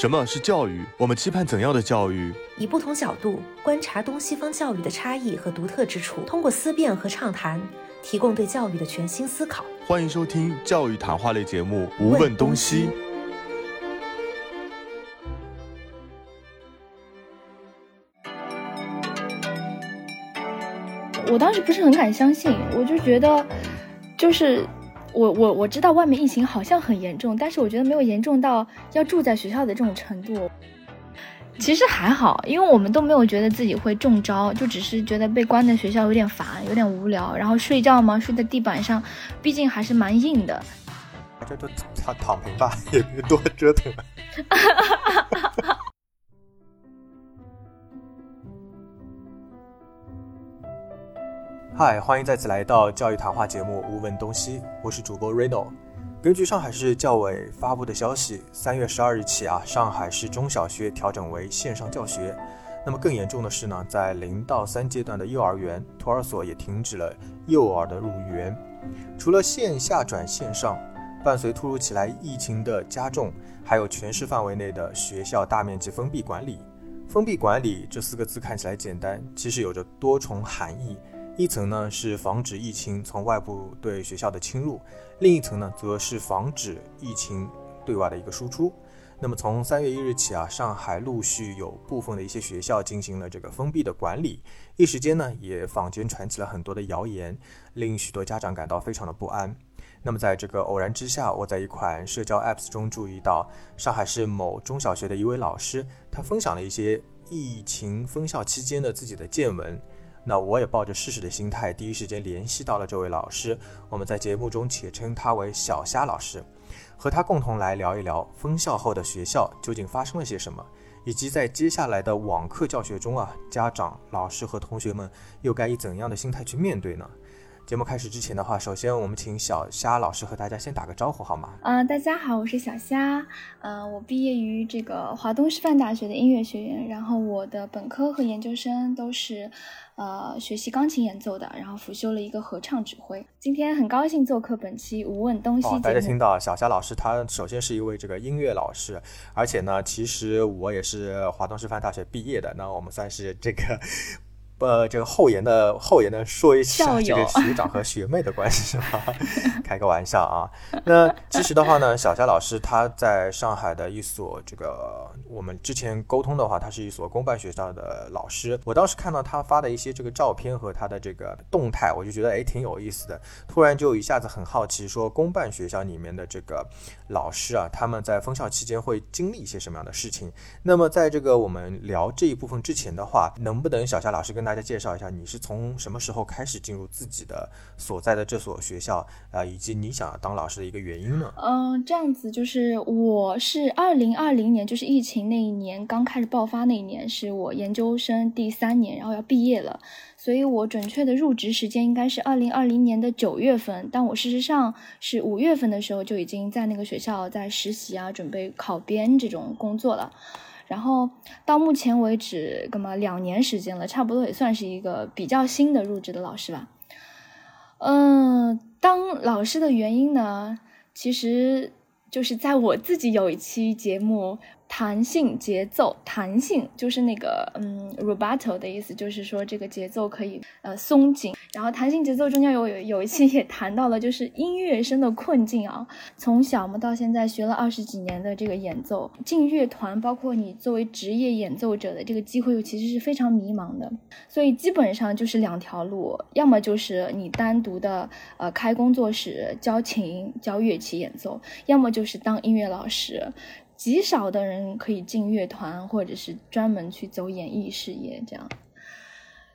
什么是教育？我们期盼怎样的教育？以不同角度观察东西方教育的差异和独特之处，通过思辨和畅谈，提供对教育的全新思考。欢迎收听教育谈话类节目《无问东西》。我当时不是很敢相信，我就觉得，就是我我我知道外面疫情好像很严重，但是我觉得没有严重到要住在学校的这种程度。其实还好，因为我们都没有觉得自己会中招，就只是觉得被关在学校有点烦，有点无聊，然后睡觉嘛，睡在地板上，毕竟还是蛮硬的。这就躺躺平吧，也别多折腾了。嗨，欢迎再次来到教育谈话节目《无问东西》，我是主播 Reno。根据上海市教委发布的消息，三月十二日起啊，上海市中小学调整为线上教学。那么更严重的是呢，在零到三阶段的幼儿园、托儿所也停止了幼儿的入园。除了线下转线上，伴随突如其来疫情的加重，还有全市范围内的学校大面积封闭管理。封闭管理这四个字看起来简单，其实有着多重含义。一层呢是防止疫情从外部对学校的侵入，另一层呢则是防止疫情对外的一个输出。那么从三月一日起啊，上海陆续有部分的一些学校进行了这个封闭的管理，一时间呢也坊间传起了很多的谣言，令许多家长感到非常的不安。那么在这个偶然之下，我在一款社交 apps 中注意到上海市某中小学的一位老师，他分享了一些疫情封校期间的自己的见闻。那我也抱着试试的心态，第一时间联系到了这位老师。我们在节目中且称他为小虾老师，和他共同来聊一聊分校后的学校究竟发生了些什么，以及在接下来的网课教学中啊，家长、老师和同学们又该以怎样的心态去面对呢？节目开始之前的话，首先我们请小虾老师和大家先打个招呼好吗？嗯，大家好，我是小虾。嗯，我毕业于这个华东师范大学的音乐学院，然后我的本科和研究生都是。呃，学习钢琴演奏的，然后辅修了一个合唱指挥。今天很高兴做客本期《无问东西》节目。大家听到小虾老师，他首先是一位这个音乐老师，而且呢，其实我也是华东师范大学毕业的，那我们算是这个。呃，这个后延的后延的说一下这个学长和学妹的关系是吧？开个玩笑啊。那其实的话呢，小夏老师他在上海的一所这个我们之前沟通的话，他是一所公办学校的老师。我当时看到他发的一些这个照片和他的这个动态，我就觉得哎挺有意思的。突然就一下子很好奇，说公办学校里面的这个老师啊，他们在封校期间会经历一些什么样的事情？那么在这个我们聊这一部分之前的话，能不能小夏老师跟大家介绍一下，你是从什么时候开始进入自己的所在的这所学校啊？以及你想当老师的一个原因呢？嗯，这样子就是我是二零二零年，就是疫情那一年刚开始爆发那一年，是我研究生第三年，然后要毕业了，所以我准确的入职时间应该是二零二零年的九月份，但我事实上是五月份的时候就已经在那个学校在实习啊，准备考编这种工作了。然后到目前为止，干嘛两年时间了，差不多也算是一个比较新的入职的老师吧。嗯，当老师的原因呢，其实就是在我自己有一期节目。弹性节奏，弹性就是那个嗯，rubato 的意思，就是说这个节奏可以呃松紧。然后弹性节奏中间有有有一期也谈到了，就是音乐生的困境啊。从小嘛到现在学了二十几年的这个演奏，进乐团，包括你作为职业演奏者的这个机会，其实是非常迷茫的。所以基本上就是两条路，要么就是你单独的呃开工作室教琴教乐器演奏，要么就是当音乐老师。极少的人可以进乐团，或者是专门去走演艺事业这样，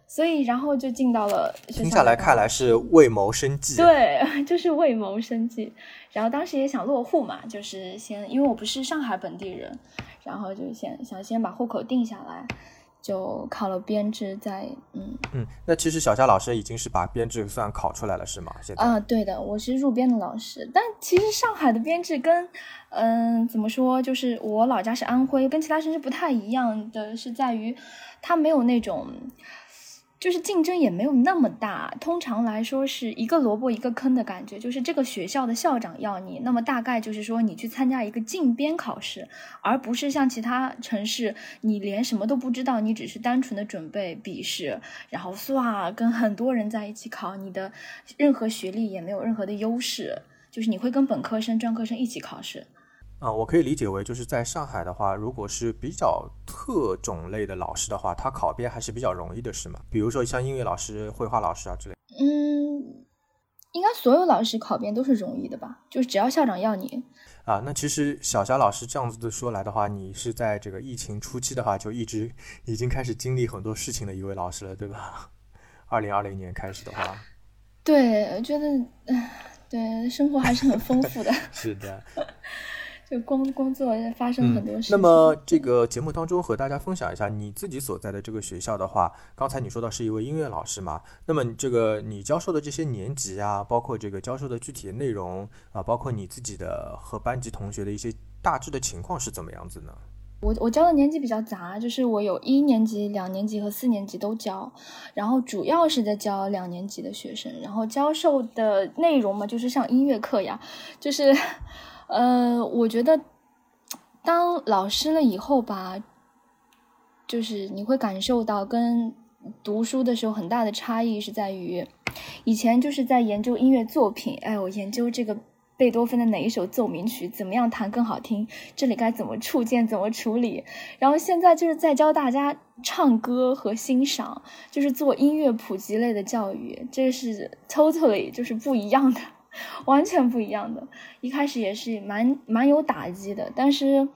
所以然后就进到了。听下来看来是为谋生计。对，就是为谋生计。然后当时也想落户嘛，就是先因为我不是上海本地人，然后就想想先把户口定下来。就考了编制，在嗯嗯，那其实小夏老师已经是把编制算考出来了，是吗？现在啊，对的，我是入编的老师。但其实上海的编制跟嗯怎么说，就是我老家是安徽，跟其他城市不太一样的是在于，它没有那种就是竞争也没有那么大，通常来说是一个萝卜一个坑的感觉。就是这个学校的校长要你，那么大概就是说你去参加一个竞编考试，而不是像其他城市，你连什么都不知道，你只是单纯的准备笔试，然后唰跟很多人在一起考，你的任何学历也没有任何的优势，就是你会跟本科生、专科生一起考试。啊，我可以理解为，就是在上海的话，如果是比较特种类的老师的话，他考编还是比较容易的，是吗？比如说像音乐老师、绘画老师啊之类。嗯，应该所有老师考编都是容易的吧？就是只要校长要你。啊，那其实小霞老师这样子的说来的话，你是在这个疫情初期的话，就一直已经开始经历很多事情的一位老师了，对吧？二零二零年开始的话。对，我觉得，对，生活还是很丰富的。是的。就工工作发生很多事。那么这个节目当中和大家分享一下你自己所在的这个学校的话，刚才你说到是一位音乐老师嘛？那么这个你教授的这些年级啊，包括这个教授的具体的内容啊，包括你自己的和班级同学的一些大致的情况是怎么样子呢？我我教的年级比较杂，就是我有一年级、两年级和四年级都教，然后主要是在教两年级的学生，然后教授的内容嘛，就是上音乐课呀，就是。呃，我觉得当老师了以后吧，就是你会感受到跟读书的时候很大的差异是在于，以前就是在研究音乐作品，哎，我研究这个贝多芬的哪一首奏鸣曲怎么样弹更好听，这里该怎么触键怎么处理，然后现在就是在教大家唱歌和欣赏，就是做音乐普及类的教育，这是 totally 就是不一样的。完全不一样的，一开始也是蛮蛮有打击的，但是，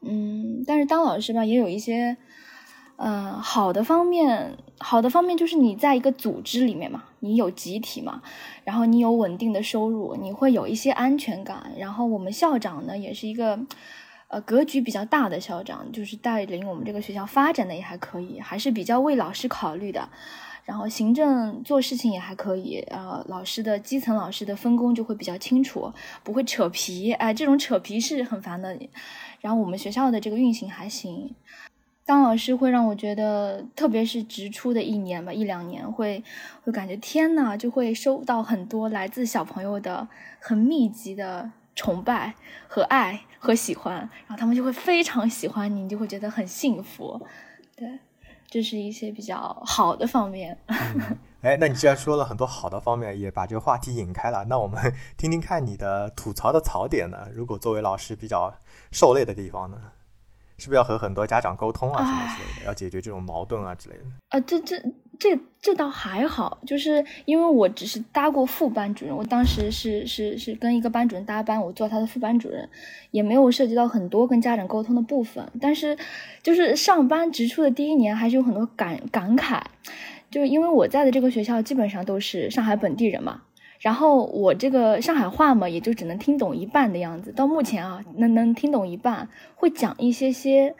嗯，但是当老师吧，也有一些，嗯，好的方面，好的方面就是你在一个组织里面嘛，你有集体嘛，然后你有稳定的收入，你会有一些安全感。然后我们校长呢，也是一个，呃，格局比较大的校长，就是带领我们这个学校发展的也还可以，还是比较为老师考虑的。然后行政做事情也还可以，呃，老师的基层老师的分工就会比较清楚，不会扯皮，哎，这种扯皮是很烦的。然后我们学校的这个运行还行，当老师会让我觉得，特别是直出的一年吧，一两年会会感觉天呐，就会收到很多来自小朋友的很密集的崇拜和爱和喜欢，然后他们就会非常喜欢你，你就会觉得很幸福，对。这是一些比较好的方面。哎，那你既然说了很多好的方面，也把这个话题引开了，那我们 听听看你的吐槽的槽点呢？如果作为老师比较受累的地方呢？是不是要和很多家长沟通啊，什么之类的，要解决这种矛盾啊之类的？啊，这这这这倒还好，就是因为我只是搭过副班主任，我当时是是是跟一个班主任搭班，我做他的副班主任，也没有涉及到很多跟家长沟通的部分。但是，就是上班直出的第一年，还是有很多感感慨，就是因为我在的这个学校基本上都是上海本地人嘛。然后我这个上海话嘛，也就只能听懂一半的样子。到目前啊，能能听懂一半，会讲一些些。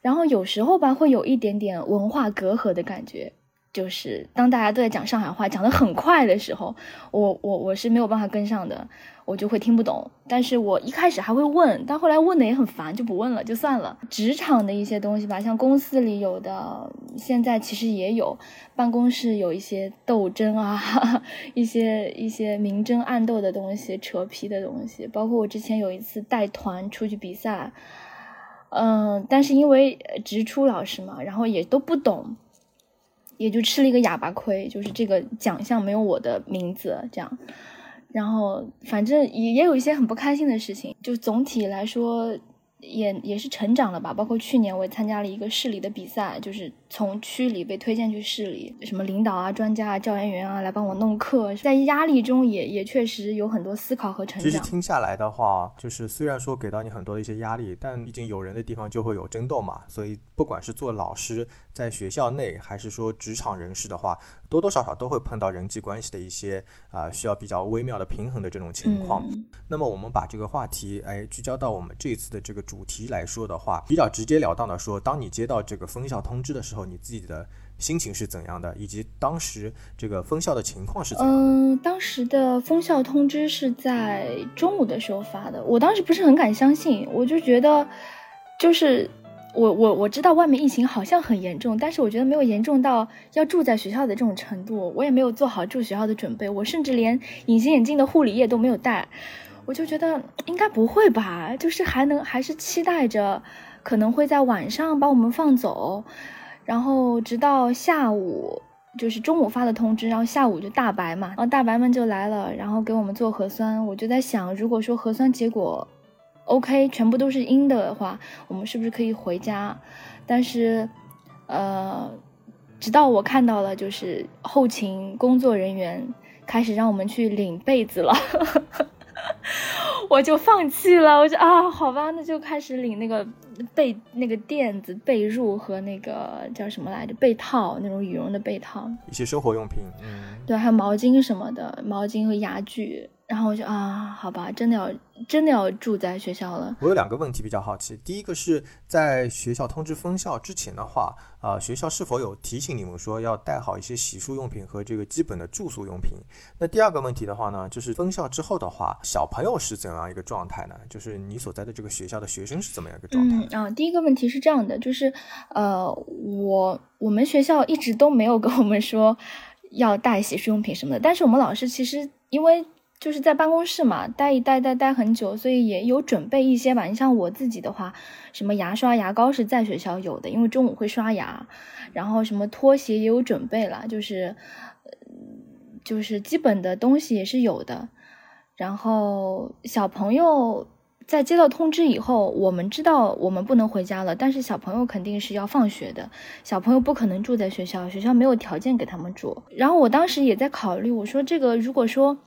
然后有时候吧，会有一点点文化隔阂的感觉。就是当大家都在讲上海话，讲得很快的时候，我我我是没有办法跟上的。我就会听不懂，但是我一开始还会问，但后来问的也很烦，就不问了，就算了。职场的一些东西吧，像公司里有的，现在其实也有，办公室有一些斗争啊，一些一些明争暗斗的东西，扯皮的东西。包括我之前有一次带团出去比赛，嗯，但是因为直出老师嘛，然后也都不懂，也就吃了一个哑巴亏，就是这个奖项没有我的名字，这样。然后，反正也也有一些很不开心的事情。就总体来说。也也是成长了吧，包括去年我也参加了一个市里的比赛，就是从区里被推荐去市里，什么领导啊、专家啊、教研员啊来帮我弄课，在压力中也也确实有很多思考和成长。其实听下来的话，就是虽然说给到你很多的一些压力，但毕竟有人的地方就会有争斗嘛，所以不管是做老师在学校内，还是说职场人士的话，多多少少都会碰到人际关系的一些啊需要比较微妙的平衡的这种情况。那么我们把这个话题哎聚焦到我们这一次的这个。主题来说的话，比较直截了当的说，当你接到这个封校通知的时候，你自己的心情是怎样的，以及当时这个封校的情况是怎样的？嗯，当时的封校通知是在中午的时候发的，我当时不是很敢相信，我就觉得，就是我我我知道外面疫情好像很严重，但是我觉得没有严重到要住在学校的这种程度。我也没有做好住学校的准备，我甚至连隐形眼镜的护理液都没有带。我就觉得应该不会吧，就是还能还是期待着可能会在晚上把我们放走，然后直到下午就是中午发的通知，然后下午就大白嘛，然后大白们就来了，然后给我们做核酸。我就在想，如果说核酸结果。OK，全部都是阴的话，我们是不是可以回家？但是，呃，直到我看到了，就是后勤工作人员开始让我们去领被子了，我就放弃了。我就啊，好吧，那就开始领那个被那个垫子、被褥和那个叫什么来着？被套，那种羽绒的被套，一些生活用品，嗯，对，还有毛巾什么的，毛巾和牙具。然后我就啊，好吧，真的要真的要住在学校了。我有两个问题比较好奇，第一个是在学校通知封校之前的话，啊，学校是否有提醒你们说要带好一些洗漱用品和这个基本的住宿用品？那第二个问题的话呢，就是封校之后的话，小朋友是怎样一个状态呢？就是你所在的这个学校的学生是怎么样一个状态？嗯啊，第一个问题是这样的，就是呃，我我们学校一直都没有跟我们说要带洗漱用品什么的，但是我们老师其实因为。就是在办公室嘛，待一待待待很久，所以也有准备一些吧。你像我自己的话，什么牙刷、牙膏是在学校有的，因为中午会刷牙，然后什么拖鞋也有准备了，就是，就是基本的东西也是有的。然后小朋友在接到通知以后，我们知道我们不能回家了，但是小朋友肯定是要放学的，小朋友不可能住在学校，学校没有条件给他们住。然后我当时也在考虑，我说这个如果说。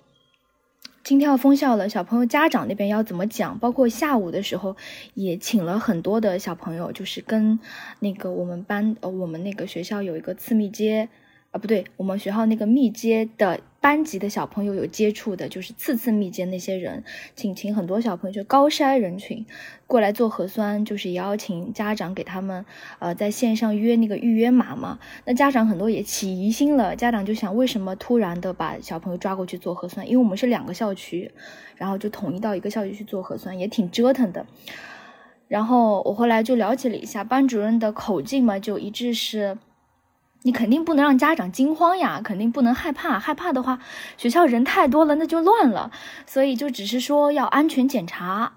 今天要封校了，小朋友家长那边要怎么讲？包括下午的时候，也请了很多的小朋友，就是跟那个我们班呃，我们那个学校有一个次密接。啊，不对，我们学校那个密接的班级的小朋友有接触的，就是次次密接那些人，请请很多小朋友，就高筛人群过来做核酸，就是也要请家长给他们呃在线上约那个预约码嘛。那家长很多也起疑心了，家长就想为什么突然的把小朋友抓过去做核酸？因为我们是两个校区，然后就统一到一个校区去做核酸，也挺折腾的。然后我后来就了解了一下，班主任的口径嘛，就一致是。你肯定不能让家长惊慌呀，肯定不能害怕。害怕的话，学校人太多了，那就乱了。所以就只是说要安全检查，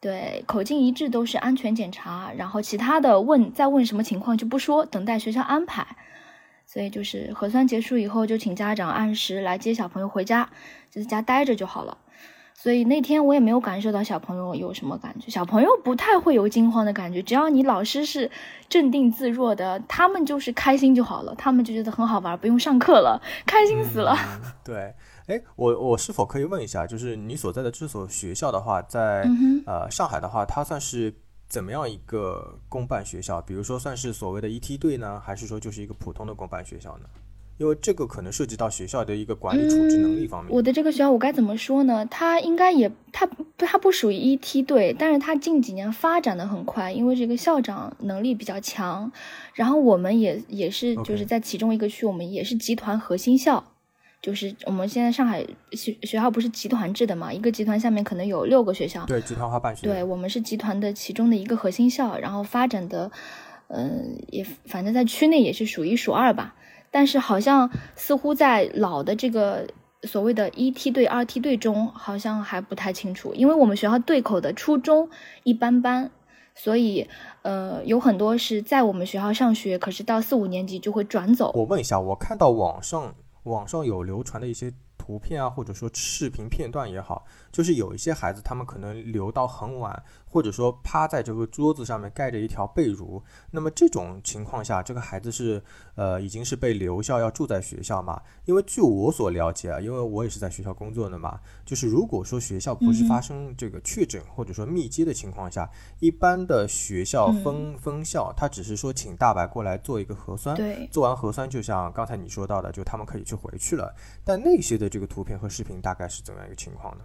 对，口径一致都是安全检查。然后其他的问再问什么情况就不说，等待学校安排。所以就是核酸结束以后，就请家长按时来接小朋友回家，就在家待着就好了。所以那天我也没有感受到小朋友有什么感觉，小朋友不太会有惊慌的感觉，只要你老师是镇定自若的，他们就是开心就好了，他们就觉得很好玩，不用上课了，开心死了。对，哎，我我是否可以问一下，就是你所在的这所学校的话，在呃上海的话，它算是怎么样一个公办学校？比如说算是所谓的一梯队呢，还是说就是一个普通的公办学校呢？因为这个可能涉及到学校的一个管理处置能力方面。我的这个学校我该怎么说呢？它应该也，它它不属于一梯队，但是它近几年发展的很快，因为这个校长能力比较强。然后我们也也是就是在其中一个区，我们也是集团核心校，就是我们现在上海学学校不是集团制的嘛，一个集团下面可能有六个学校。对，集团化办学。对我们是集团的其中的一个核心校，然后发展的，嗯，也反正在区内也是数一数二吧。但是好像似乎在老的这个所谓的一梯队、二梯队中，好像还不太清楚，因为我们学校对口的初中一般般，所以呃有很多是在我们学校上学，可是到四五年级就会转走。我问一下，我看到网上网上有流传的一些图片啊，或者说视频片段也好，就是有一些孩子他们可能留到很晚。或者说趴在这个桌子上面盖着一条被褥，那么这种情况下，这个孩子是呃已经是被留校要住在学校嘛？因为据我所了解啊，因为我也是在学校工作的嘛，就是如果说学校不是发生这个确诊或者说密接的情况下，一般的学校封封校，他只是说请大白过来做一个核酸，做完核酸就像刚才你说到的，就他们可以去回去了。但那些的这个图片和视频大概是怎么样一个情况呢？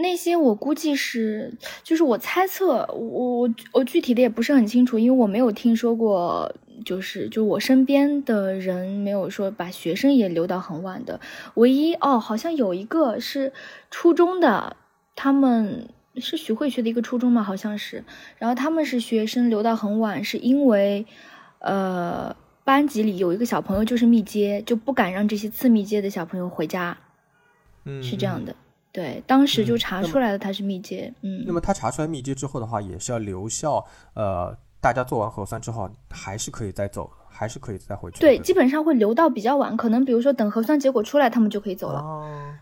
那些我估计是，就是我猜测，我我我具体的也不是很清楚，因为我没有听说过，就是就我身边的人没有说把学生也留到很晚的。唯一哦，好像有一个是初中的，他们是徐汇区的一个初中嘛，好像是。然后他们是学生留到很晚，是因为，呃，班级里有一个小朋友就是密接，就不敢让这些次密接的小朋友回家。嗯，是这样的。对，当时就查出来了他是密接。嗯。那么他查出来密接之后的话，也是要留校。呃，大家做完核酸之后，还是可以再走。还是可以再回去。对，基本上会留到比较晚，可能比如说等核酸结果出来，他们就可以走了。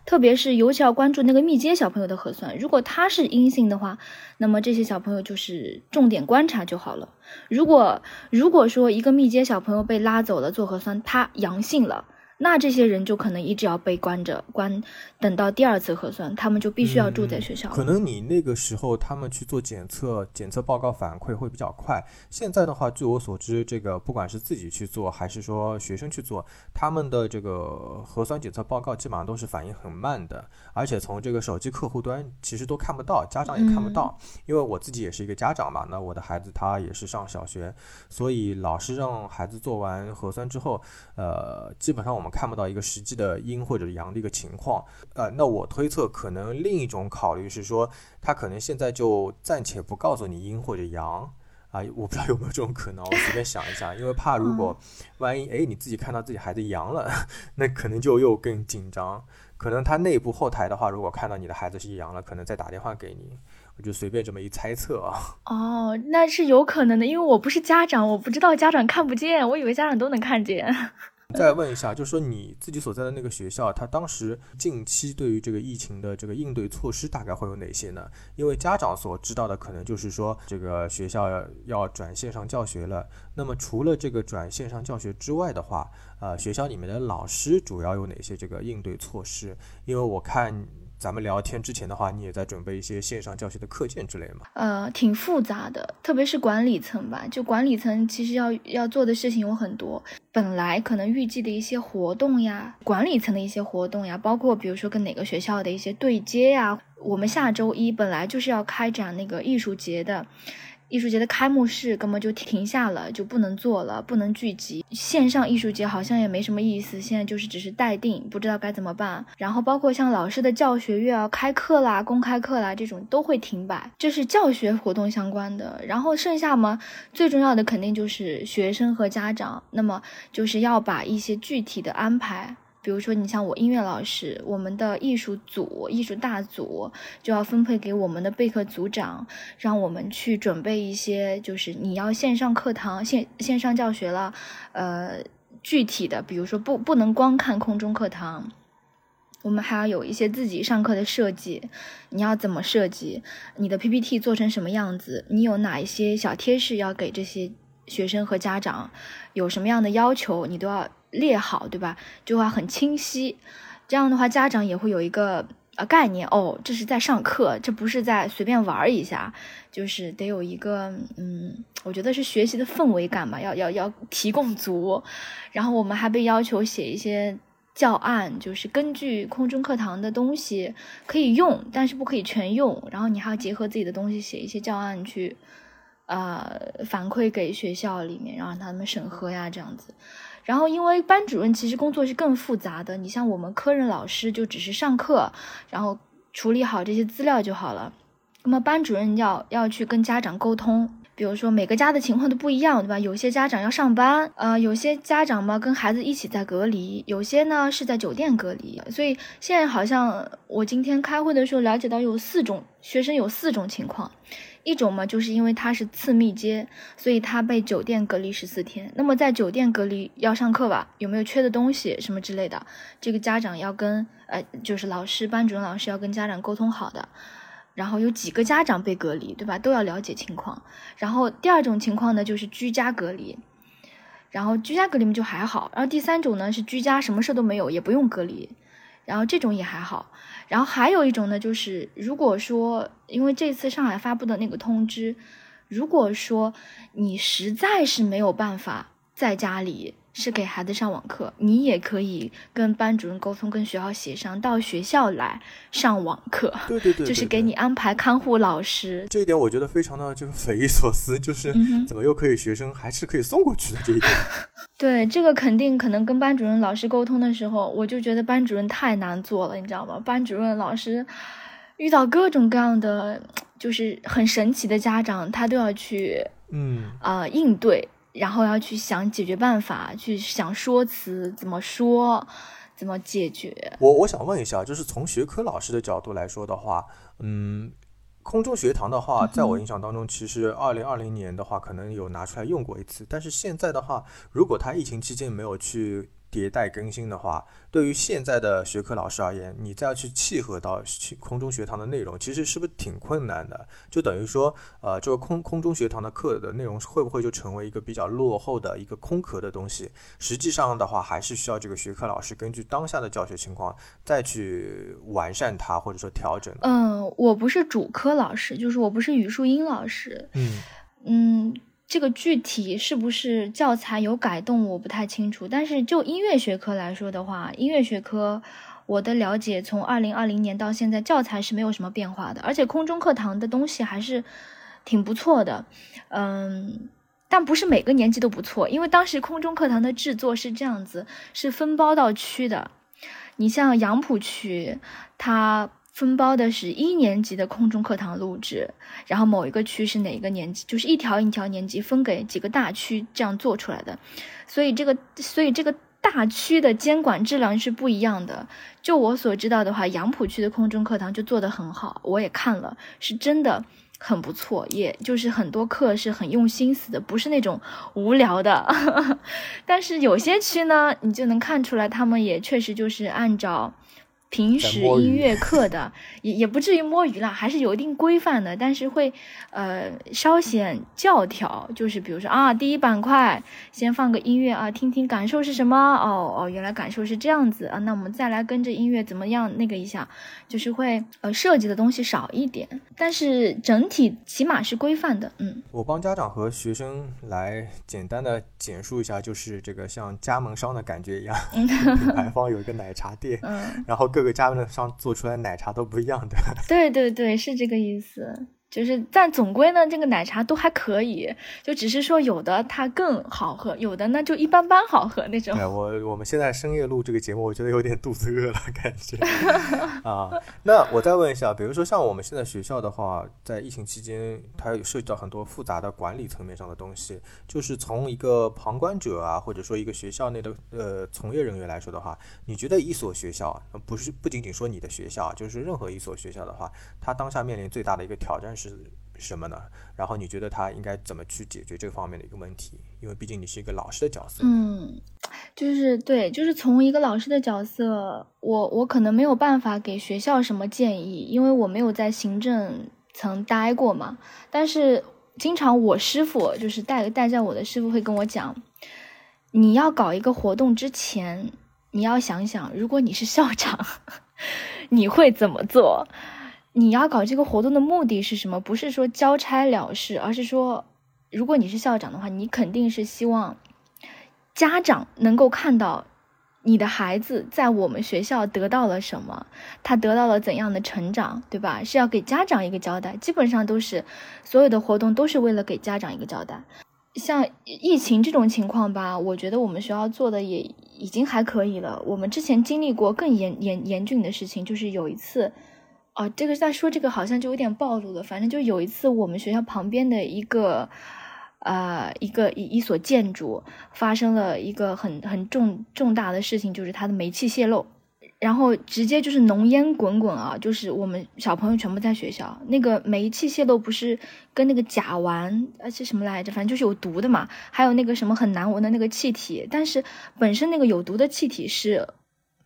特别是尤其要关注那个密接小朋友的核酸，如果他是阴性的话，那么这些小朋友就是重点观察就好了。如果如果说一个密接小朋友被拉走了做核酸，他阳性了。那这些人就可能一直要被关着，关等到第二次核酸，他们就必须要住在学校。可能你那个时候他们去做检测，检测报告反馈会比较快。现在的话，据我所知，这个不管是自己去做，还是说学生去做，他们的这个核酸检测报告基本上都是反应很慢的，而且从这个手机客户端其实都看不到，家长也看不到。因为我自己也是一个家长嘛，那我的孩子他也是上小学，所以老师让孩子做完核酸之后，呃，基本上我们。看不到一个实际的阴或者阳的一个情况，呃，那我推测可能另一种考虑是说，他可能现在就暂且不告诉你阴或者阳啊，我不知道有没有这种可能，我随便想一想，因为怕如果万一哎你自己看到自己孩子阳了，那可能就又更紧张，可能他内部后台的话，如果看到你的孩子是阳了，可能再打电话给你，我就随便这么一猜测啊。哦，那是有可能的，因为我不是家长，我不知道家长看不见，我以为家长都能看见。再问一下，就是说你自己所在的那个学校，它当时近期对于这个疫情的这个应对措施大概会有哪些呢？因为家长所知道的可能就是说这个学校要转线上教学了。那么除了这个转线上教学之外的话，呃，学校里面的老师主要有哪些这个应对措施？因为我看。咱们聊天之前的话，你也在准备一些线上教学的课件之类吗？呃，挺复杂的，特别是管理层吧。就管理层其实要要做的事情有很多。本来可能预计的一些活动呀，管理层的一些活动呀，包括比如说跟哪个学校的一些对接呀。我们下周一本来就是要开展那个艺术节的。艺术节的开幕式根本就停下了，就不能做了，不能聚集。线上艺术节好像也没什么意思，现在就是只是待定，不知道该怎么办。然后包括像老师的教学又要开课啦、公开课啦，这种都会停摆，这是教学活动相关的。然后剩下嘛，最重要的肯定就是学生和家长，那么就是要把一些具体的安排。比如说，你像我音乐老师，我们的艺术组、艺术大组就要分配给我们的备课组长，让我们去准备一些，就是你要线上课堂、线线上教学了，呃，具体的，比如说不不能光看空中课堂，我们还要有一些自己上课的设计，你要怎么设计？你的 PPT 做成什么样子？你有哪一些小贴士要给这些学生和家长？有什么样的要求，你都要。列好，对吧？就会很清晰，这样的话，家长也会有一个呃概念哦，这是在上课，这不是在随便玩一下，就是得有一个嗯，我觉得是学习的氛围感嘛，要要要提供足。然后我们还被要求写一些教案，就是根据空中课堂的东西可以用，但是不可以全用。然后你还要结合自己的东西写一些教案去呃反馈给学校里面，然后让他们审核呀，这样子。然后，因为班主任其实工作是更复杂的。你像我们科任老师就只是上课，然后处理好这些资料就好了。那么班主任要要去跟家长沟通，比如说每个家的情况都不一样，对吧？有些家长要上班，呃，有些家长嘛跟孩子一起在隔离，有些呢是在酒店隔离。所以现在好像我今天开会的时候了解到有四种学生有四种情况。一种嘛，就是因为他是次密接，所以他被酒店隔离十四天。那么在酒店隔离要上课吧？有没有缺的东西什么之类的？这个家长要跟呃，就是老师、班主任老师要跟家长沟通好的。然后有几个家长被隔离，对吧？都要了解情况。然后第二种情况呢，就是居家隔离。然后居家隔离嘛就还好。然后第三种呢是居家什么事都没有，也不用隔离。然后这种也还好。然后还有一种呢，就是如果说，因为这次上海发布的那个通知，如果说你实在是没有办法在家里是给孩子上网课，你也可以跟班主任沟通，跟学校协商，到学校来上网课。对对对，就是给你安排看护老师。这一点我觉得非常的就是匪夷所思，就是怎么又可以学生还是可以送过去的这一点。对这个肯定可能跟班主任老师沟通的时候，我就觉得班主任太难做了，你知道吗？班主任老师遇到各种各样的就是很神奇的家长，他都要去嗯呃应对，然后要去想解决办法，去想说辞怎么说，怎么解决。我我想问一下，就是从学科老师的角度来说的话，嗯，空中学堂的话，在我印象当中，其实二零二零年的话，可能有拿出来用过一次，但是现在的话，如果他疫情期间没有去迭代更新的话，对于现在的学科老师而言，你再要去契合到空中学堂的内容，其实是不是挺困难的？就等于说，呃，这个空空中学堂的课的内容会不会就成为一个比较落后的一个空壳的东西？实际上的话，还是需要这个学科老师根据当下的教学情况再去完善它，或者说调整。嗯，我不是主科老师，就是我不是语数英老师。嗯嗯，这个具体是不是教材有改动，我不太清楚。但是就音乐学科来说的话，音乐学科我的了解，从二零二零年到现在，教材是没有什么变化的，而且空中课堂的东西还是挺不错的。嗯。但不是每个年级都不错，因为当时空中课堂的制作是这样子，是分包到区的。你像杨浦区，它分包的是一年级的空中课堂录制，然后某一个区是哪一个年级，就是一条一条年级分给几个大区这样做出来的。所以这个，所以这个大区的监管质量是不一样的。就我所知道的话，杨浦区的空中课堂就做得很好，我也看了，是真的。很不错，也就是很多课是很用心思的，不是那种无聊的。但是有些区呢，你就能看出来，他们也确实就是按照。平时音乐课的也也不至于摸鱼啦，还是有一定规范的，但是会呃稍显教条，就是比如说啊，第一板块先放个音乐啊，听听感受是什么哦哦，原来感受是这样子啊，那我们再来跟着音乐怎么样那个一下，就是会呃设计的东西少一点，但是整体起码是规范的，嗯。我帮家长和学生来简单的简述一下，就是这个像加盟商的感觉一样，品牌方有一个奶茶店，嗯，然后各个加盟商做出来奶茶都不一样的。对对对，是这个意思。就是，但总归呢，这个奶茶都还可以，就只是说有的它更好喝，有的呢就一般般好喝那种。对，我我们现在深夜录这个节目，我觉得有点肚子饿了，感觉 啊。那我再问一下，比如说像我们现在学校的话，在疫情期间，它有涉及到很多复杂的管理层面上的东西，就是从一个旁观者啊，或者说一个学校内的呃从业人员来说的话，你觉得一所学校，不是不仅仅说你的学校，就是任何一所学校的话，它当下面临最大的一个挑战是？是什么呢？然后你觉得他应该怎么去解决这方面的一个问题？因为毕竟你是一个老师的角色。嗯，就是对，就是从一个老师的角色，我我可能没有办法给学校什么建议，因为我没有在行政层待过嘛。但是经常我师傅就是带带教我的师傅会跟我讲，你要搞一个活动之前，你要想想，如果你是校长，你会怎么做？你要搞这个活动的目的是什么？不是说交差了事，而是说，如果你是校长的话，你肯定是希望家长能够看到你的孩子在我们学校得到了什么，他得到了怎样的成长，对吧？是要给家长一个交代。基本上都是所有的活动都是为了给家长一个交代。像疫情这种情况吧，我觉得我们学校做的也已经还可以了。我们之前经历过更严严严峻的事情，就是有一次。哦，这个在说这个好像就有点暴露了。反正就有一次，我们学校旁边的一个，呃，一个一一所建筑发生了一个很很重重大的事情，就是它的煤气泄漏，然后直接就是浓烟滚滚啊，就是我们小朋友全部在学校。那个煤气泄漏不是跟那个甲烷啊是什么来着？反正就是有毒的嘛。还有那个什么很难闻的那个气体，但是本身那个有毒的气体是。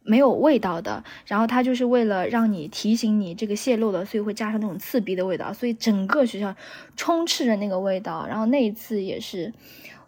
没有味道的，然后它就是为了让你提醒你这个泄漏了，所以会加上那种刺鼻的味道，所以整个学校充斥着那个味道。然后那一次也是，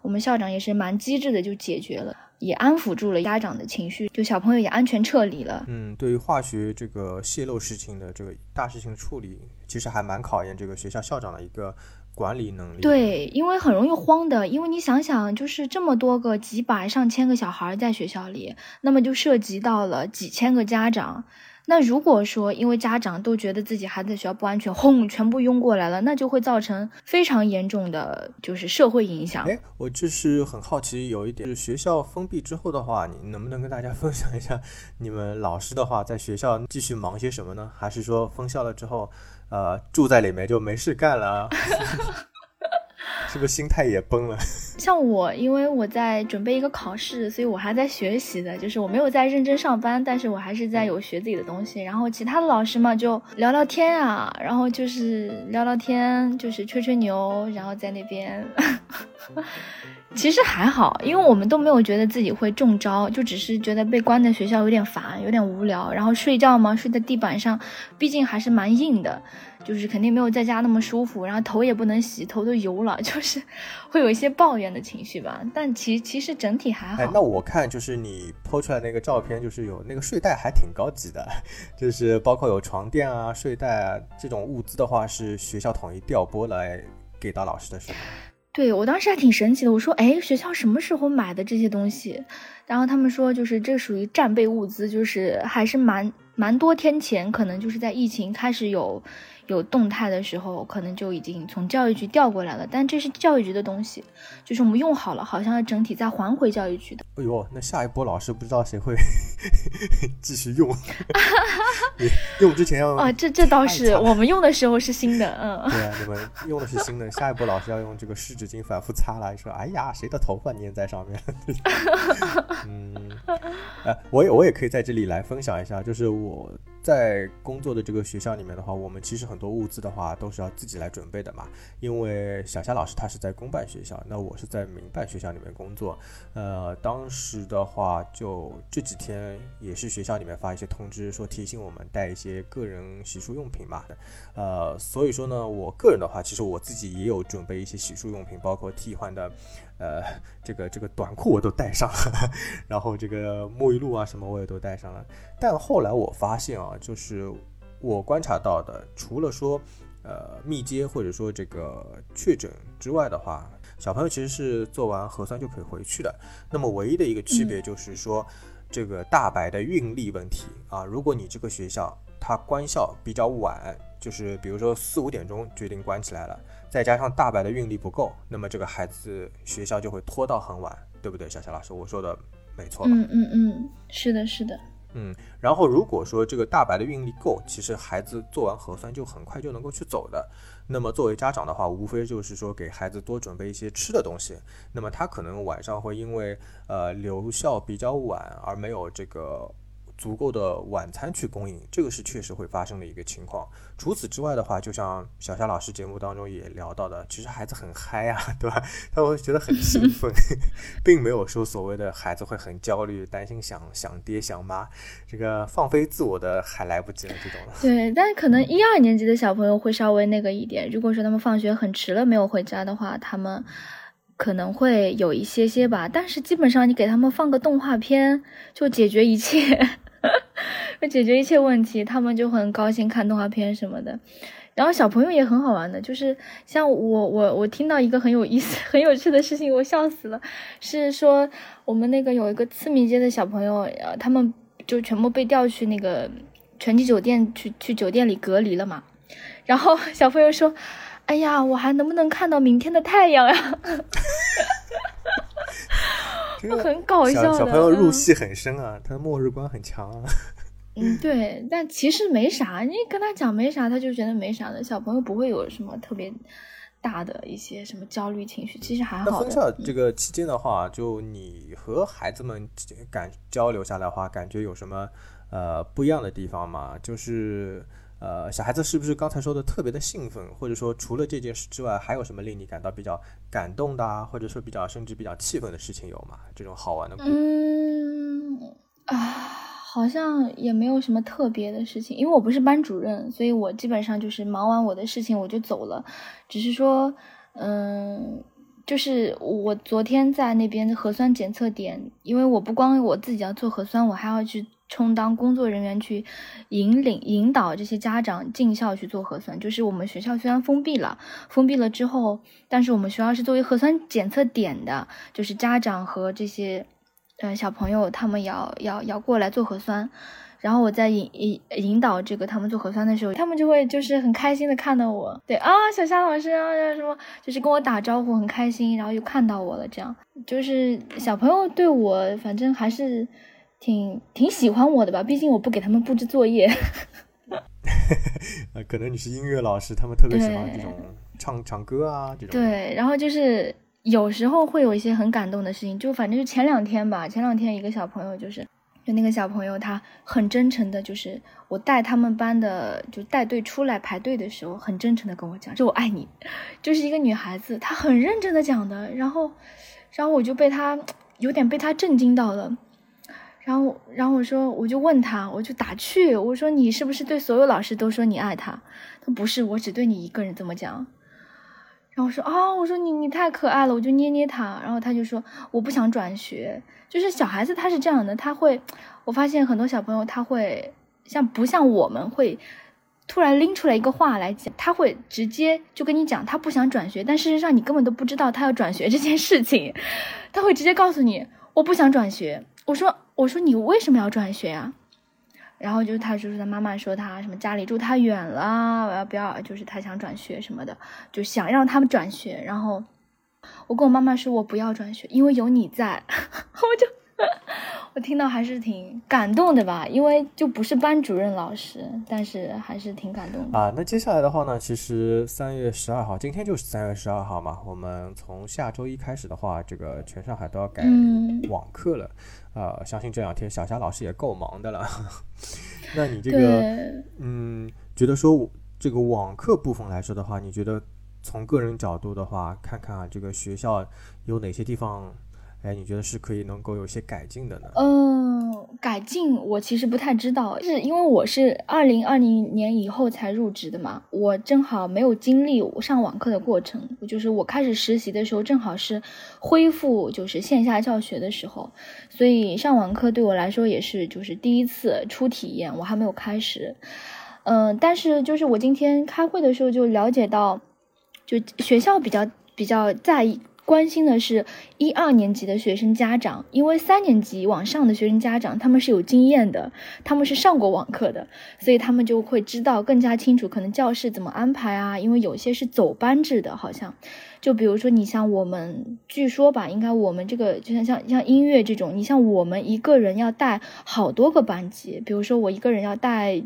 我们校长也是蛮机智的，就解决了，也安抚住了家长的情绪，就小朋友也安全撤离了。嗯，对于化学这个泄漏事情的这个大事情的处理，其实还蛮考验这个学校校长的一个。管理能力对，因为很容易慌的，因为你想想，就是这么多个几百上千个小孩在学校里，那么就涉及到了几千个家长。那如果说因为家长都觉得自己孩子在学校不安全，轰，全部拥过来了，那就会造成非常严重的就是社会影响。哎，我就是很好奇，有一点，就是学校封闭之后的话，你能不能跟大家 分享一下，你们老师的话在学校继续忙些什么呢？还是说封校了之后？呃住在里面就没事干了，是不是心态也崩了？像我，因为我在准备一个考试，所以我还在学习的，就是我没有在认真上班，但是我还是在有学自己的东西。然后其他的老师嘛，就聊聊天啊，然后就是聊聊天，就是吹吹牛，然后在那边。其实还好，因为我们都没有觉得自己会中招，就只是觉得被关在学校有点烦，有点无聊。然后睡觉嘛，睡在地板上，毕竟还是蛮硬的，就是肯定没有在家那么舒服。然后头也不能洗，头都油了，就是会有一些抱怨的情绪吧。但其其实整体还好。哎，那我看就是你 po 出来那个照片，就是有那个睡袋还挺高级的，就是包括有床垫啊、睡袋啊这种物资的话，是学校统一调拨来给到老师的，是吗？对我当时还挺神奇的，我说，哎，学校什么时候买的这些东西？然后他们说，就是这属于战备物资，就是还是蛮蛮多天前，可能就是在疫情开始有。有动态的时候，可能就已经从教育局调过来了，但这是教育局的东西，就是我们用好了，好像要整体再还回教育局的。哎呦，那下一波老师不知道谁会 继续用，用之前要啊，这这倒是，我们用的时候是新的，嗯，对啊，你们用的是新的，下一波老师要用这个湿纸巾反复擦了，说哎呀，谁的头发粘在上面？嗯，哎，我也我也可以在这里来分享一下，就是我。在工作的这个学校里面的话，我们其实很多物资的话都是要自己来准备的嘛。因为小夏老师他是在公办学校，那我是在民办学校里面工作。呃，当时的话就这几天也是学校里面发一些通知，说提醒我们带一些个人洗漱用品嘛。呃，所以说呢，我个人的话，其实我自己也有准备一些洗漱用品，包括替换的。呃，这个这个短裤我都带上了，然后这个沐浴露啊什么我也都带上了。但后来我发现啊，就是我观察到的，除了说呃密接或者说这个确诊之外的话，小朋友其实是做完核酸就可以回去的。那么唯一的一个区别就是说，这个大白的运力问题啊，如果你这个学校它关校比较晚，就是比如说四五点钟决定关起来了。再加上大白的运力不够，那么这个孩子学校就会拖到很晚，对不对，小夏老师？我说的没错吧？嗯嗯嗯，是的，是的。嗯，然后如果说这个大白的运力够，其实孩子做完核酸就很快就能够去走的。那么作为家长的话，无非就是说给孩子多准备一些吃的东西。那么他可能晚上会因为呃留校比较晚而没有这个。足够的晚餐去供应，这个是确实会发生的一个情况。除此之外的话，就像小夏老师节目当中也聊到的，其实孩子很嗨啊，对吧？他会觉得很兴奋，并没有说所谓的孩子会很焦虑、担心想想爹想妈，这个放飞自我的还来不及了，这种。对，但可能一二年级的小朋友会稍微那个一点。如果说他们放学很迟了没有回家的话，他们可能会有一些些吧。但是基本上你给他们放个动画片，就解决一切。会解决一切问题，他们就很高兴看动画片什么的。然后小朋友也很好玩的，就是像我我我听到一个很有意思、很有趣的事情，我笑死了。是说我们那个有一个次密接的小朋友，他们就全部被调去那个全季酒店去去酒店里隔离了嘛。然后小朋友说：“哎呀，我还能不能看到明天的太阳呀？” 很搞笑的，小朋友入戏很深啊，他的末日观很强啊。嗯，对，但其实没啥，你跟他讲没啥，他就觉得没啥的。小朋友不会有什么特别大的一些什么焦虑情绪，其实还好。那分校这个期间的话，就你和孩子们感交流下来的话，感觉有什么呃不一样的地方吗？就是。呃，小孩子是不是刚才说的特别的兴奋，或者说除了这件事之外，还有什么令你感到比较感动的啊，或者说比较甚至比较气愤的事情有吗？这种好玩的？嗯啊，好像也没有什么特别的事情，因为我不是班主任，所以我基本上就是忙完我的事情我就走了。只是说，嗯，就是我昨天在那边的核酸检测点，因为我不光我自己要做核酸，我还要去。充当工作人员去引领、引导这些家长进校去做核酸。就是我们学校虽然封闭了，封闭了之后，但是我们学校是作为核酸检测点的，就是家长和这些呃小朋友他们要要要过来做核酸。然后我在引引引导这个他们做核酸的时候，他们就会就是很开心的看到我，对啊，小夏老师啊什么，就是跟我打招呼，很开心，然后又看到我了，这样就是小朋友对我反正还是。挺挺喜欢我的吧，毕竟我不给他们布置作业。呃，可能你是音乐老师，他们特别喜欢这种唱唱歌啊，这种。对，然后就是有时候会有一些很感动的事情，就反正就前两天吧，前两天一个小朋友就是，就那个小朋友他很真诚的，就是我带他们班的就带队出来排队的时候，很真诚的跟我讲，就我爱你，就是一个女孩子，她很认真的讲的，然后，然后我就被她有点被她震惊到了。然后，然后我说，我就问他，我就打趣，我说你是不是对所有老师都说你爱他？他不是，我只对你一个人这么讲。然后我说啊，我说你你太可爱了，我就捏捏他。然后他就说我不想转学，就是小孩子他是这样的，他会，我发现很多小朋友他会像不像我们会突然拎出来一个话来讲，他会直接就跟你讲他不想转学，但事实上你根本都不知道他要转学这件事情，他会直接告诉你我不想转学。我说。我说你为什么要转学啊？然后就是他就是他妈妈说他什么家里住太远了，我要不要就是他想转学什么的，就想让他们转学。然后我跟我妈妈说，我不要转学，因为有你在，我就。我听到还是挺感动的吧，因为就不是班主任老师，但是还是挺感动的啊。那接下来的话呢，其实三月十二号，今天就是三月十二号嘛。我们从下周一开始的话，这个全上海都要改网课了，呃，相信这两天小霞老师也够忙的了。那你这个，嗯，觉得说这个网课部分来说的话，你觉得从个人角度的话，看看啊，这个学校有哪些地方？哎，你觉得是可以能够有些改进的呢？嗯，嗯改进我其实不太知道，是因为我是二零二零年以后才入职的嘛，我正好没有经历上网课的过程，就是我开始实习的时候正好是恢复就是线下教学的时候，所以上网课对我来说也是就是第一次初体验，我还没有开始。嗯，但是就是我今天开会的时候就了解到，就学校比较比较在意。关心的是一二年级的学生家长，因为三年级往上的学生家长他们是有经验的，他们是上过网课的，所以他们就会知道更加清楚，可能教室怎么安排啊？因为有些是走班制的，好像，就比如说你像我们，据说吧，应该我们这个就像像像音乐这种，你像我们一个人要带好多个班级，比如说我一个人要带。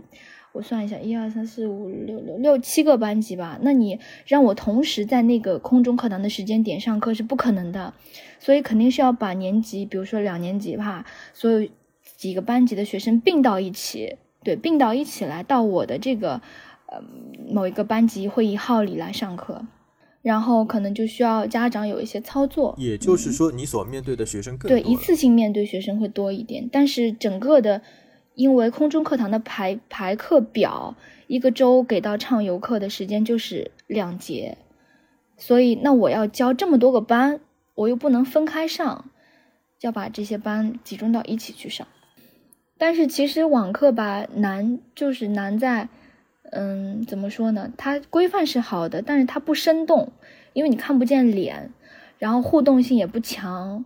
我算一下，一二三四五六六六七个班级吧。那你让我同时在那个空中课堂的时间点上课是不可能的，所以肯定是要把年级，比如说两年级吧，所有几个班级的学生并到一起，对，并到一起来到我的这个呃某一个班级会议号里来上课，然后可能就需要家长有一些操作。也就是说，你所面对的学生更对一次性面对学生会多一点，但是整个的。因为空中课堂的排排课表，一个周给到畅游课的时间就是两节，所以那我要教这么多个班，我又不能分开上，要把这些班集中到一起去上。但是其实网课吧难，就是难在，嗯，怎么说呢？它规范是好的，但是它不生动，因为你看不见脸，然后互动性也不强。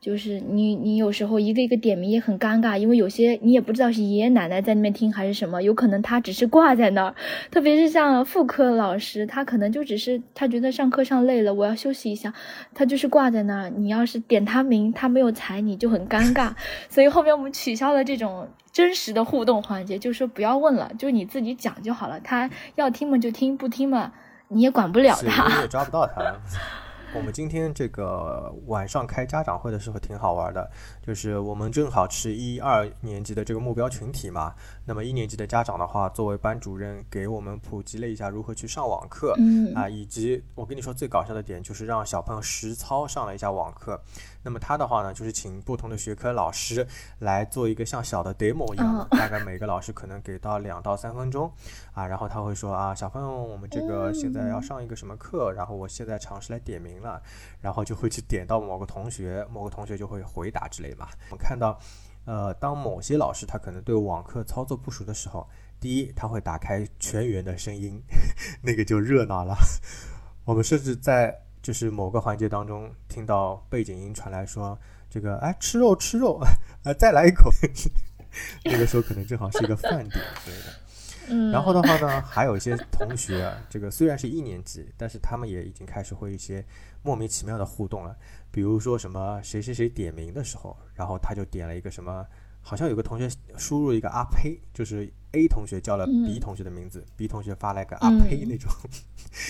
就是你，你有时候一个一个点名也很尴尬，因为有些你也不知道是爷爷奶奶在那边听还是什么，有可能他只是挂在那儿。特别是像副科老师，他可能就只是他觉得上课上累了，我要休息一下，他就是挂在那儿。你要是点他名，他没有踩你就很尴尬。所以后面我们取消了这种真实的互动环节，就说不要问了，就你自己讲就好了。他要听嘛就听，不听嘛你也管不了他，也抓不到他。我们今天这个晚上开家长会的时候挺好玩的，就是我们正好是一二年级的这个目标群体嘛。那么一年级的家长的话，作为班主任给我们普及了一下如何去上网课，啊，以及我跟你说最搞笑的点就是让小朋友实操上了一下网课。那么他的话呢，就是请不同的学科老师来做一个像小的 demo 一样的，大概每个老师可能给到两到三分钟，啊，然后他会说啊，小朋友，我们这个现在要上一个什么课，然后我现在尝试来点名了，然后就会去点到某个同学，某个同学就会回答之类嘛。我们看到，呃，当某些老师他可能对网课操作不熟的时候，第一他会打开全员的声音，那个就热闹了。我们甚至在。就是某个环节当中听到背景音传来说这个哎吃肉吃肉啊 再来一口，那个时候可能正好是一个饭点之类的。嗯，然后的话呢，还有一些同学，这个虽然是一年级，但是他们也已经开始会一些莫名其妙的互动了。比如说什么谁谁谁点名的时候，然后他就点了一个什么，好像有个同学输入一个阿呸，就是 A 同学叫了嗯 B 同学的名字、b 同学发了个阿嗯呸那种，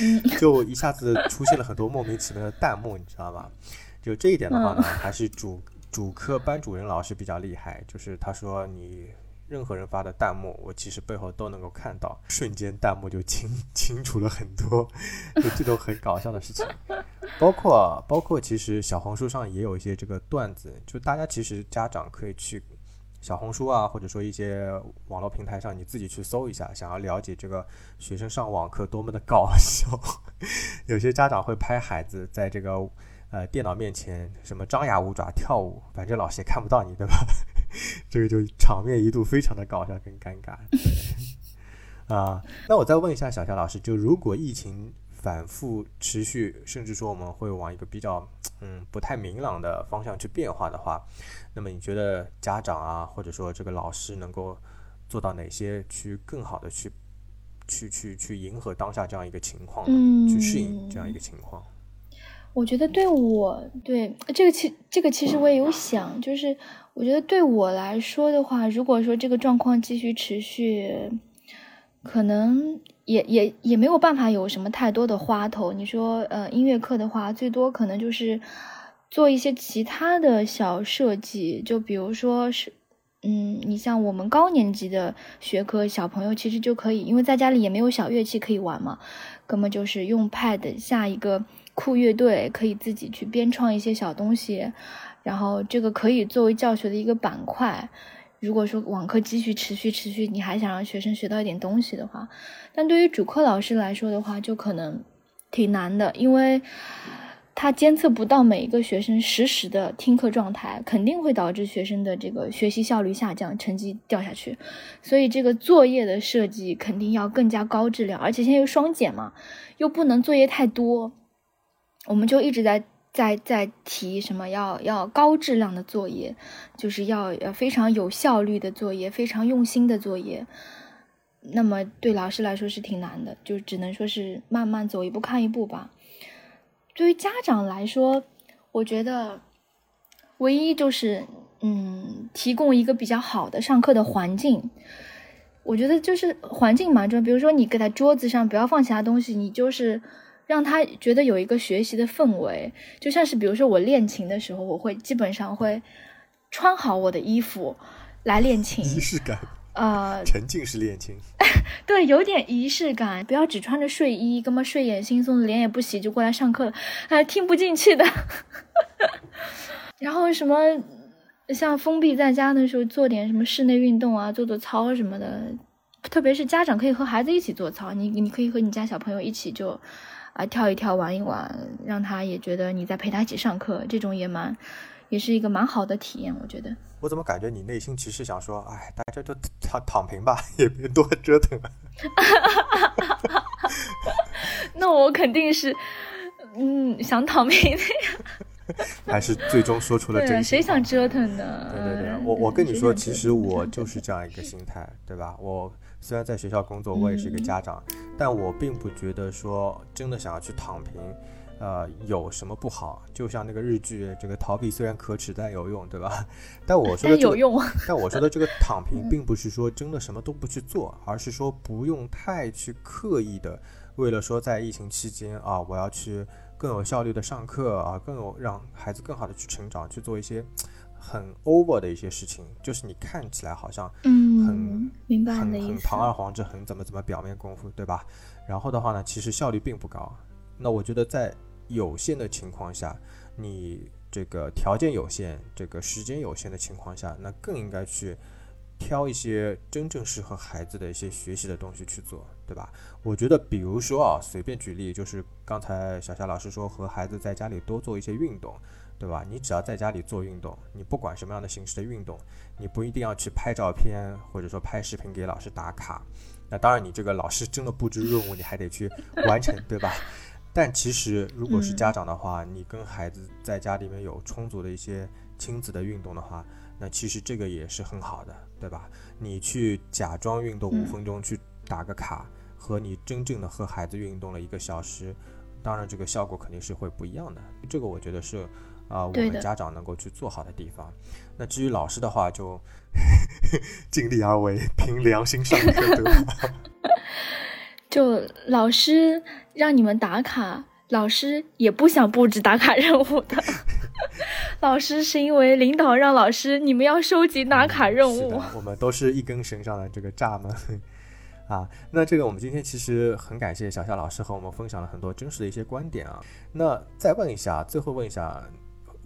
嗯 就一下子出现了很多莫名其妙的弹幕，你知道吗？就这一点的话呢，还是主主科班主任老师比较厉害，就是他说你任何人发的弹幕，我其实背后都能够看到，瞬间弹幕就清 清楚了很多，就这种很搞笑的事情。包括包括其实小红书上也有一些这个段子，就大家其实家长可以去小红书啊，或者说一些网络平台上，你自己去搜一下，想要了解这个学生上网课多么的搞笑。有些家长会拍孩子在这个呃电脑面前什么张牙舞爪跳舞，反正老师也看不到你，对吧？这个就场面一度非常的搞笑跟尴尬。啊，那我再问一下小夏老师，就如果疫情反复持续，甚至说我们会往一个比较嗯不太明朗的方向去变化的话，那么你觉得家长啊，或者说这个老师能够做到哪些去更好的去去去去迎合当下这样一个情况？嗯去适应这样一个情况？我觉得对我对这个其这个其实我也有想，就是我觉得对我来说的话，如果说这个状况继续持续，可能也也也没有办法有什么太多的花头。你说呃音乐课的话，最多可能就是做一些其他的小设计，就比如说是。嗯，你像我们高年级的学科，小朋友其实就可以，因为在家里也没有小乐器可以玩嘛，根本就是用 Pad 下一个酷乐队，可以自己去编创一些小东西，然后这个可以作为教学的一个板块。如果说网课继续持续持续，你还想让学生学到一点东西的话，但对于主课老师来说的话，就可能挺难的，因为他监测不到每一个学生实时的听课状态，肯定会导致学生的这个学习效率下降，成绩掉下去。所以这个作业的设计肯定要更加高质量，而且现在又双减嘛，又不能作业太多，我们就一直在在在提什么要要高质量的作业，就是要要非常有效率的作业，非常用心的作业。那么对老师来说是挺难的，就只能说是慢慢走一步看一步吧。对于家长来说，我觉得唯一就是嗯，提供一个比较好的上课的环境。我觉得就是环境蛮重要，比如说你给他桌子上不要放其他东西，你就是让他觉得有一个学习的氛围。就像是比如说我练琴的时候，我会基本上会穿好我的衣服来练琴，仪式感，呃，沉浸式练琴。对，有点仪式感，不要只穿着睡衣，根本睡眼惺忪的，脸也不洗就过来上课了，还听不进去的。然后什么，像封闭在家的时候，做点什么室内运动啊，做做操什么的，特别是家长可以和孩子一起做操，你你可以和你家小朋友一起就啊跳一跳，玩一玩，让他也觉得你在陪他一起上课，这种也蛮，也是一个蛮好的体验，我觉得。我怎么感觉你内心其实想说，哎，大家就躺躺平吧，也别多折腾了。那我肯定是，嗯，想躺平的呀。还是最终说出了真心。谁想折腾呢？对对对，嗯我我跟你说，其实我就是这样一个心态，对吧？我虽然在学校工作，我也是一个家长，但我并不觉得说真的想要去躺平，呃，有什么不好？就像那个日剧，这个逃避虽然可耻，但有用，对吧？但我说的、这个、有用。但我说的这个躺平，并不是说真的什么都不去做，而是说不用太去刻意的，为了说在疫情期间啊，我要去更有效率的上课啊，更有让孩子更好的去成长，去做一些很 over 的一些事情，就是你看起来好像嗯很，明白很。很堂而皇之，很怎么怎么表面功夫，对吧？然后的话呢，其实效率并不高。那我觉得在有限的情况下，你这个条件有限，这个时间有限的情况下，那更应该去挑一些真正适合孩子的一些学习的东西去做，对吧？我觉得，比如说啊，随便举例，就是刚才小夏老师说，和孩子在家里多做一些运动，对吧？你只要在家里做运动，你不管什么样的形式的运动，你不一定要去拍照片或者说拍视频给老师打卡。那当然，你这个老师真的布置任务，你还得去完成，对吧？但其实，如果是家长的话，你跟孩子在家里面有充足的一些亲子的运动的话，那其实这个也是很好的，对吧？你去假装运动五分钟去打个卡，和你真正的和孩子运动了一个小时，当然这个效果肯定是会不一样的。这个我觉得是，啊，我们家长能够去做好的地方。那至于老师的话，就 尽力而为，凭良心上课，对吧？就老师让你们打卡，老师也不想布置打卡任务的。老师是因为领导让老师你们要收集打卡任务。我们都是一根绳上的这个蚱蜢啊。那这个我们今天其实很感谢小夏老师和我们分享了很多真实的一些观点啊。那再问一下，最后问一下，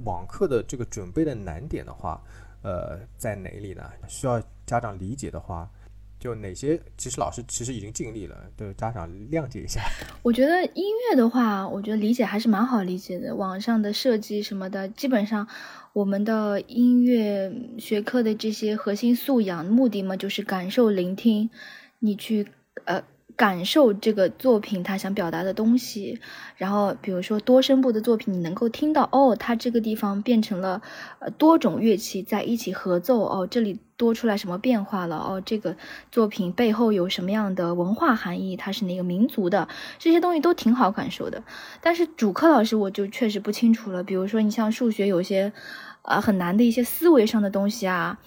网课的这个准备的难点的话，呃，在哪里呢？需要家长理解的话。就哪些，其实老师其实已经尽力了，对家长谅解一下。我觉得音乐的话，我觉得理解还是蛮好理解的。网上的设计什么的，基本上我们的音乐学科的这些核心素养目的嘛，就是感受、聆听，你去呃。感受这个作品他想表达的东西，然后比如说多声部的作品，你能够听到哦，它这个地方变成了呃多种乐器在一起合奏哦，这里多出来什么变化了哦，这个作品背后有什么样的文化含义，它是哪个民族的，这些东西都挺好感受的。但是主课老师我就确实不清楚了，比如说你像数学有些啊很难的一些思维上的东西啊，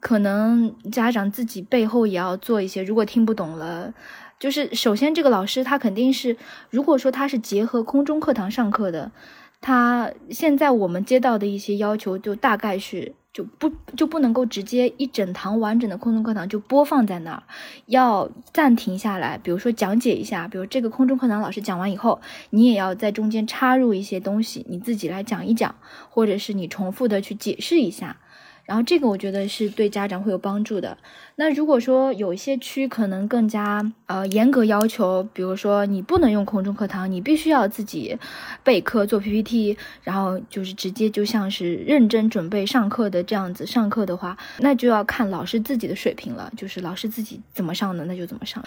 可能家长自己背后也要做一些，如果听不懂了。就是首先，这个老师他肯定是，如果说他是结合空中课堂上课的，他现在我们接到的一些要求，就大概是就不就不能够直接一整堂完整的空中课堂就播放在那儿，要暂停下来，比如说讲解一下，比如这个空中课堂老师讲完以后，你也要在中间插入一些东西，你自己来讲一讲，或者是你重复的去解释一下。然后这个我觉得是对家长会有帮助的。那如果说有一些区可能更加呃严格要求，比如说你不能用空中课堂，你必须要自己备课做 PPT，然后就是直接就像是认真准备上课的这样子上课的话，那就要看老师自己的水平了，就是老师自己怎么上的那就怎么上。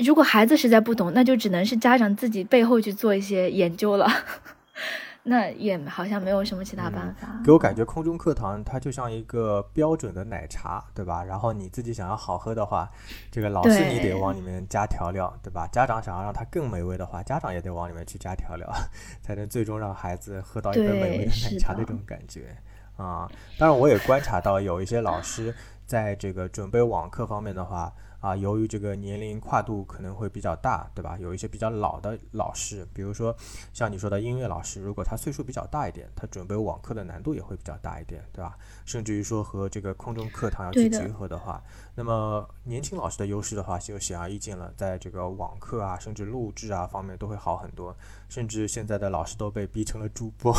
如果孩子实在不懂，那就只能是家长自己背后去做一些研究了。那也好像没有什么其他办法。给我感觉空中课堂它就像一个标准的奶茶，对吧？然后你自己想要好喝的话，这个老师你得往里面加调料，对吧？家长想要让它更美味的话，家长也得往里面去加调料，才能最终让孩子喝到一杯美味的奶茶那种感觉啊。当然，我也观察到有一些老师在这个准备网课方面的话。啊，由于这个年龄跨度可能会比较大，对吧？有一些比较老的老师，比如说像你说的音乐老师，如果他岁数比较大一点，他准备网课的难度也会比较大一点，对吧？甚至于说和这个空中课堂要去结合的话，那么年轻老师的优势的话就显而易见了，在这个网课啊，甚至录制啊方面都会好很多。甚至现在的老师都被逼成了主播，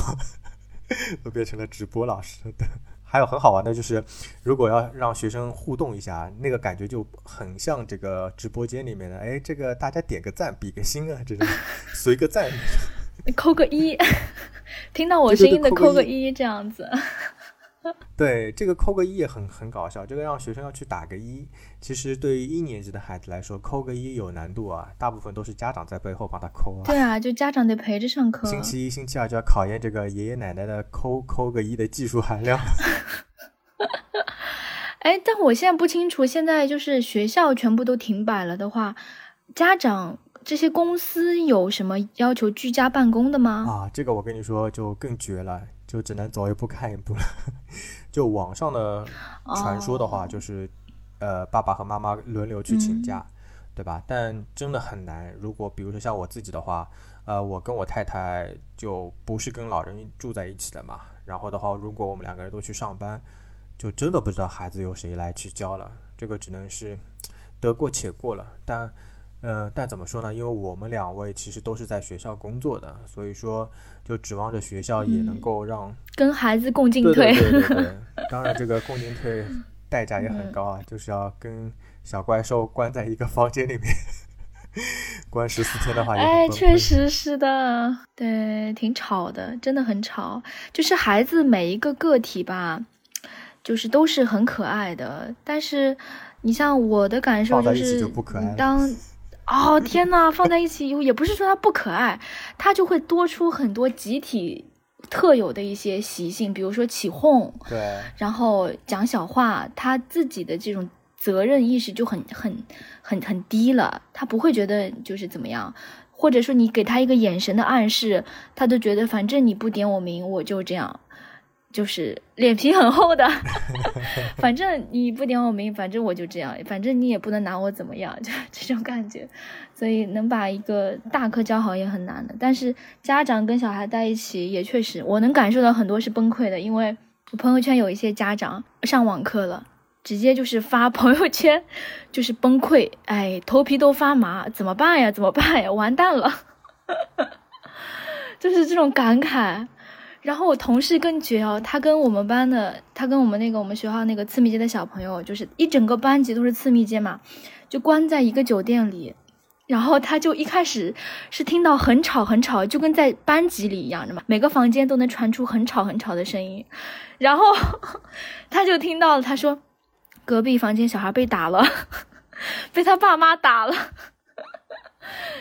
都变成了直播老师的。还有很好玩的就是，如果要让学生互动一下，那个感觉就很像这个直播间里面的，哎，这个大家点个赞，比个心啊，这种 随个赞，扣个一，听到我声音的扣个一，这样子。对，这个扣个一也很很搞笑。这个让学生要去打个一，其实对于一年级的孩子来说，扣个一有难度啊。大部分都是家长在背后帮他扣啊。对啊，就家长得陪着上课。星期一、星期二就要考验这个爷爷奶奶的扣扣个一的技术含量。哎，但我现在不清楚，现在就是学校全部都停摆了的话，家长这些公司有什么要求居家办公的吗？啊，这个我跟你说就更绝了。就只能走一步看一步了。就网上的传说的话，就是，呃，爸爸和妈妈轮流去请假，对吧？但真的很难。如果比如说像我自己的话，呃，我跟我太太就不是跟老人住在一起的嘛。然后的话，如果我们两个人都去上班，就真的不知道孩子由谁来去教了。这个只能是得过且过了。但呃，但怎么说呢？因为我们两位其实都是在学校工作的，所以说就指望着学校也能够让跟孩子共进退。对对对对，当然这个共进退代价也很高啊，就是要跟小怪兽关在一个房间里面，关十四天的话，哎，确实是的，对，挺吵的，真的很吵。就是孩子每一个个体吧，就是都是很可爱的，但是你像我的感受就是，当。哦天呐，放在一起以后，也不是说它不可爱，它就会多出很多集体特有的一些习性，比如说起哄，对，然后讲小话，他自己的这种责任意识就很很很很低了，他不会觉得就是怎么样，或者说你给他一个眼神的暗示，他都觉得反正你不点我名，我就这样，就是脸皮很厚的，反正你不点我名，反正我就这样，反正你也不能拿我怎么样，就这种感觉。所以能把一个大课教好也很难的。但是家长跟小孩在一起也确实，我能感受到很多是崩溃的，因为我朋友圈有一些家长上网课了，直接就是发朋友圈，就是崩溃，哎，头皮都发麻，怎么办呀？怎么办呀？完蛋了，就是这种感慨。然后我同事更绝哦，他跟我们班的，他跟我们那个我们学校那个次密接的小朋友，就是一整个班级都是次密接嘛，就关在一个酒店里，然后他就一开始是听到很吵很吵，就跟在班级里一样的嘛，每个房间都能传出很吵很吵的声音，然后 他就听到了，他说隔壁房间小孩被打了，被他爸妈打了。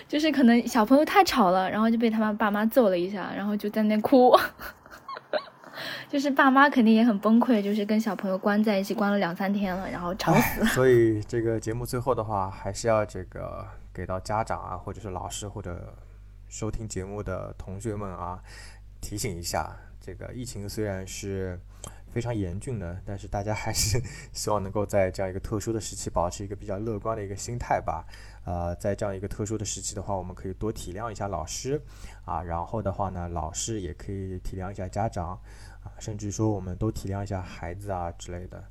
就是可能小朋友太吵了，然后就被他爸妈揍了一下，然后就在那哭。就是爸妈肯定也很崩溃，就是跟小朋友关在一起关了两三天了，然后吵死了。所以这个节目最后的话，还是要这个给到家长啊，或者是老师或者收听节目的同学们啊，提醒一下，这个疫情虽然是非常严峻的，但是大家还是 希望能够在这样一个特殊的时期，保持一个比较乐观的一个心态吧。呃，在这样一个特殊的时期的话，我们可以多体谅一下老师，啊，然后的话呢，老师也可以体谅一下家长，啊，甚至说我们都体谅一下孩子啊之类的，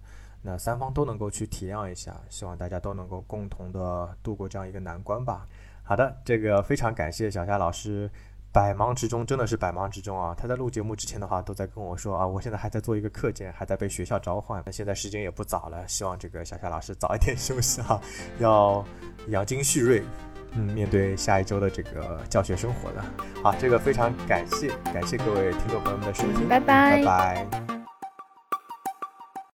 那三方都能够去体谅一下，希望大家都能够共同的度过这样一个难关吧。好的，这个非常感谢小夏老师。百忙之中，真的是百忙之中啊！他在录节目之前的话，都在跟我说啊，我现在还在做一个课件，还在被学校召唤。那现在时间也不早了，希望这个小夏老师早一点 休息哈，要养精蓄锐，嗯，面对下一周的这个教学生活的。好，这个非常感谢，感谢各位听众朋友们的收听，拜拜，拜拜。